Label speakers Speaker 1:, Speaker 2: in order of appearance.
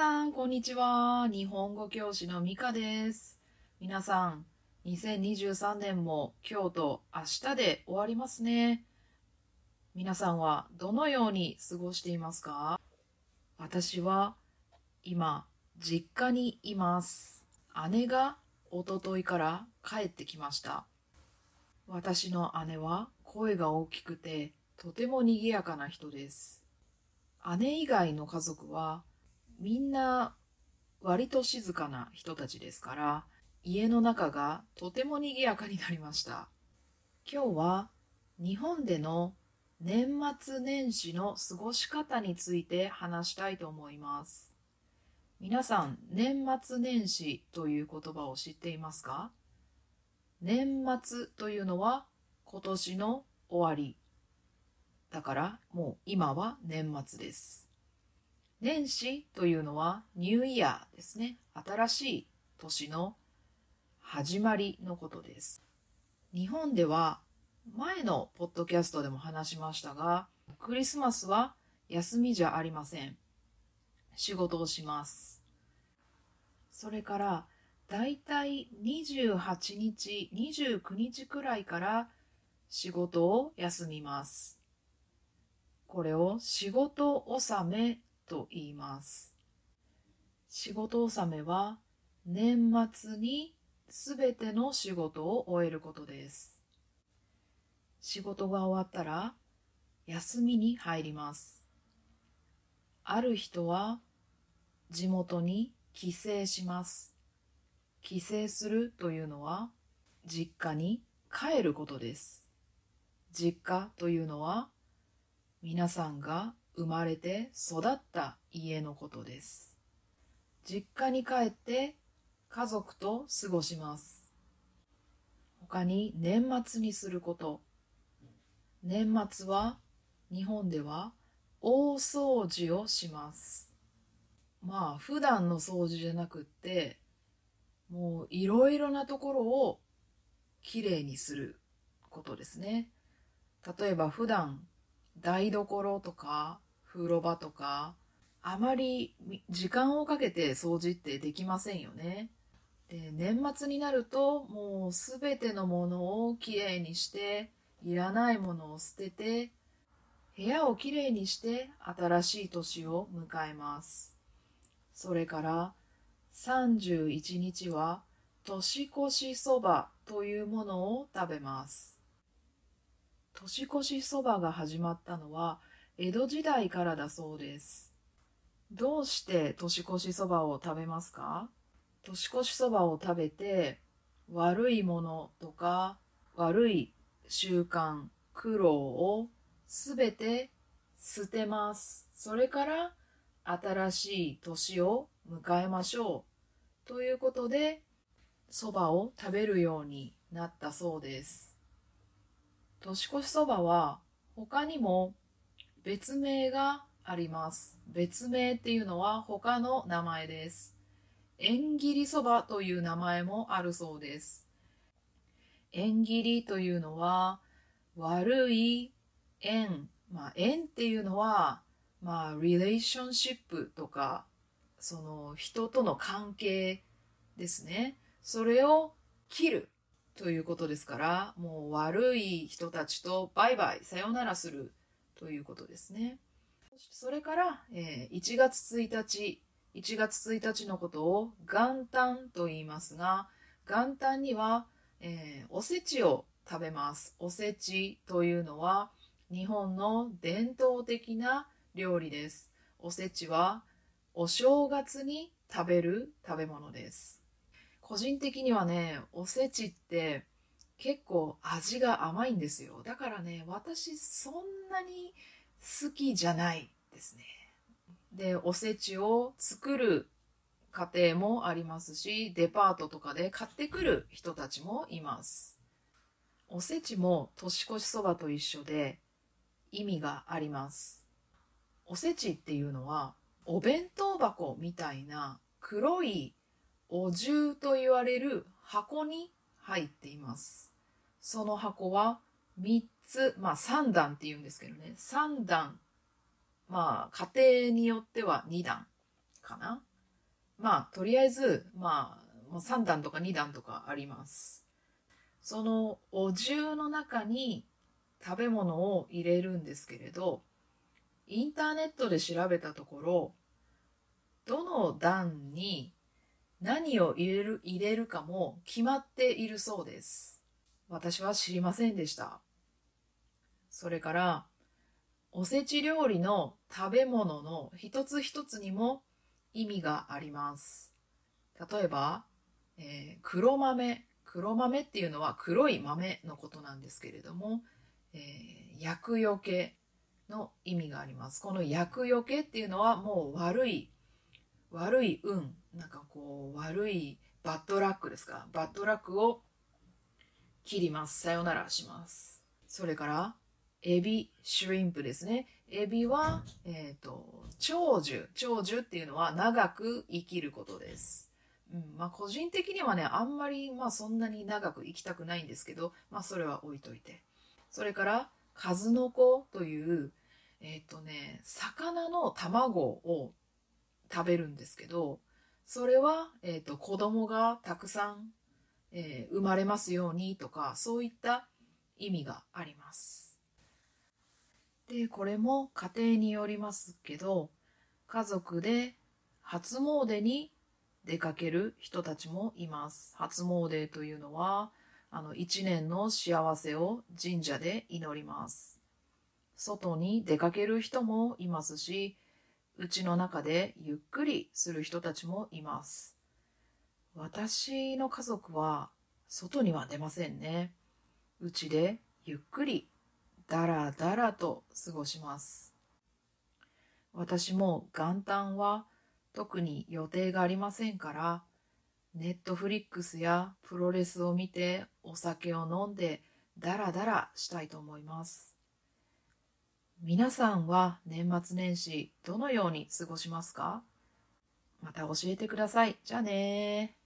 Speaker 1: さん、こんにちは。日本語教師のミカです。皆さん、2023年も今日と明日で終わりますね。皆さんはどのように過ごしていますか？私は今、実家にいます。姉が一昨日から帰ってきました。私の姉は声が大きくてとても賑やかな人です。姉以外の家族はみんな割と静かな人たちですから家の中がとても賑やかになりました。今日は日本での年末年始の過ごし方について話したいと思います。皆さん年末年始という言葉を知っていますか？年末というのは今年の終わり。だからもう今は年末です。年始というのはニューイヤーですね。新しい年の始まりのことです。日本では前のポッドキャストでも話しましたが、クリスマスは休みじゃありません。仕事をします。それからだいたい28日、29日くらいから仕事を休みます。これを仕事納めと言います。仕事納めは年末にすべての仕事を終えることです。仕事が終わったら休みに入ります。ある人は地元に帰省します。帰省するというのは実家に帰ることです。実家というのは皆さんが生まれて育った家のことです。実家に帰って家族と過ごします。他に年末にすること。年末は日本では大掃除をします。まあ普段の掃除じゃなくってもういろいろなところをきれいにすることですね。例えば普段台所とか風呂場とかあまり時間をかけて掃除ってできませんよね。で年末になるともうすべてのものをきれいにしていらないものを捨てて部屋をきれいにして新しい年を迎えます。それから31日は年越しそばというものを食べます。年越しそばが始まったのは江戸時代からだそうです。どうして年越しそばを食べますか？年越しそばを食べて悪いものとか悪い習慣、苦労をすべて捨てます。それから新しい年を迎えましょう。ということで、そばを食べるようになったそうです。年越しそばは他にも別名があります。別名っていうのは他の名前です。縁切りそばという名前もあるそうです。縁切りというのは悪い縁、まあ縁っていうのはまあ relationship とかその人との関係ですね。それを切るということですから、もう悪い人たちとバイバイ、さよならするということですね。それから、えー1月1日、1月1日のことを元旦と言いますが、元旦には、えーおせちを食べます。おせちというのは日本の伝統的な料理です。おせちはお正月に食べる食べ物です。個人的にはね、おせちって結構味が甘いんですよ。だからね、私そんなに好きじゃないですね。で、おせちを作る家庭もありますし、デパートとかで買ってくる人たちもいます。おせちも年越しそばと一緒で意味があります。おせちっていうのはお弁当箱みたいな黒いお重と言われる箱に入っています。その箱は3つ、まあ3段って言うんですけどね、3段、まあ家庭によっては2段かな。まあ、とりあえず、まあ、3段とか2段とかあります。そのお重の中に食べ物を入れるんですけれど、インターネットで調べたところ、どの段に何を入れる入れるかも決まっているそうです。私は知りませんでした。それから、おせち料理の食べ物の一つ一つにも意味があります。例えば、えー、黒豆。黒豆っていうのは黒い豆のことなんですけれども、えー、厄除けの意味があります。この厄除けっていうのはもう悪い、悪い運、なんかこう悪いバッドラックですか？バッドラックを切ります。さよならします。それから、エビ、シュリンプですね。エビは、えっ、ー、と、長寿。長寿っていうのは長く生きることです。うん、まあ個人的にはね、あんまりまあそんなに長く生きたくないんですけど、まあそれは置いといて。それから、数の子という、えっ、ー、とね、魚の卵を食べるんですけど、それは、えっ、ー、と、子供がたくさん、えー、生まれますようにとか、そういった意味があります。で、これも家庭によりますけど、家族で初詣に出かける人たちもいます。初詣というのは、あの、一年の幸せを神社で祈ります。外に出かける人もいますし、うちの中でゆっくりする人たちもいます。私の家族は外には出ませんね。うちでゆっくりだらだらと過ごします。私も元旦は特に予定がありませんから、ネットフリックスやプロレスを見てお酒を飲んでダラダラしたいと思います。皆さんは年末年始どのように過ごしますか？また教えてください。じゃあね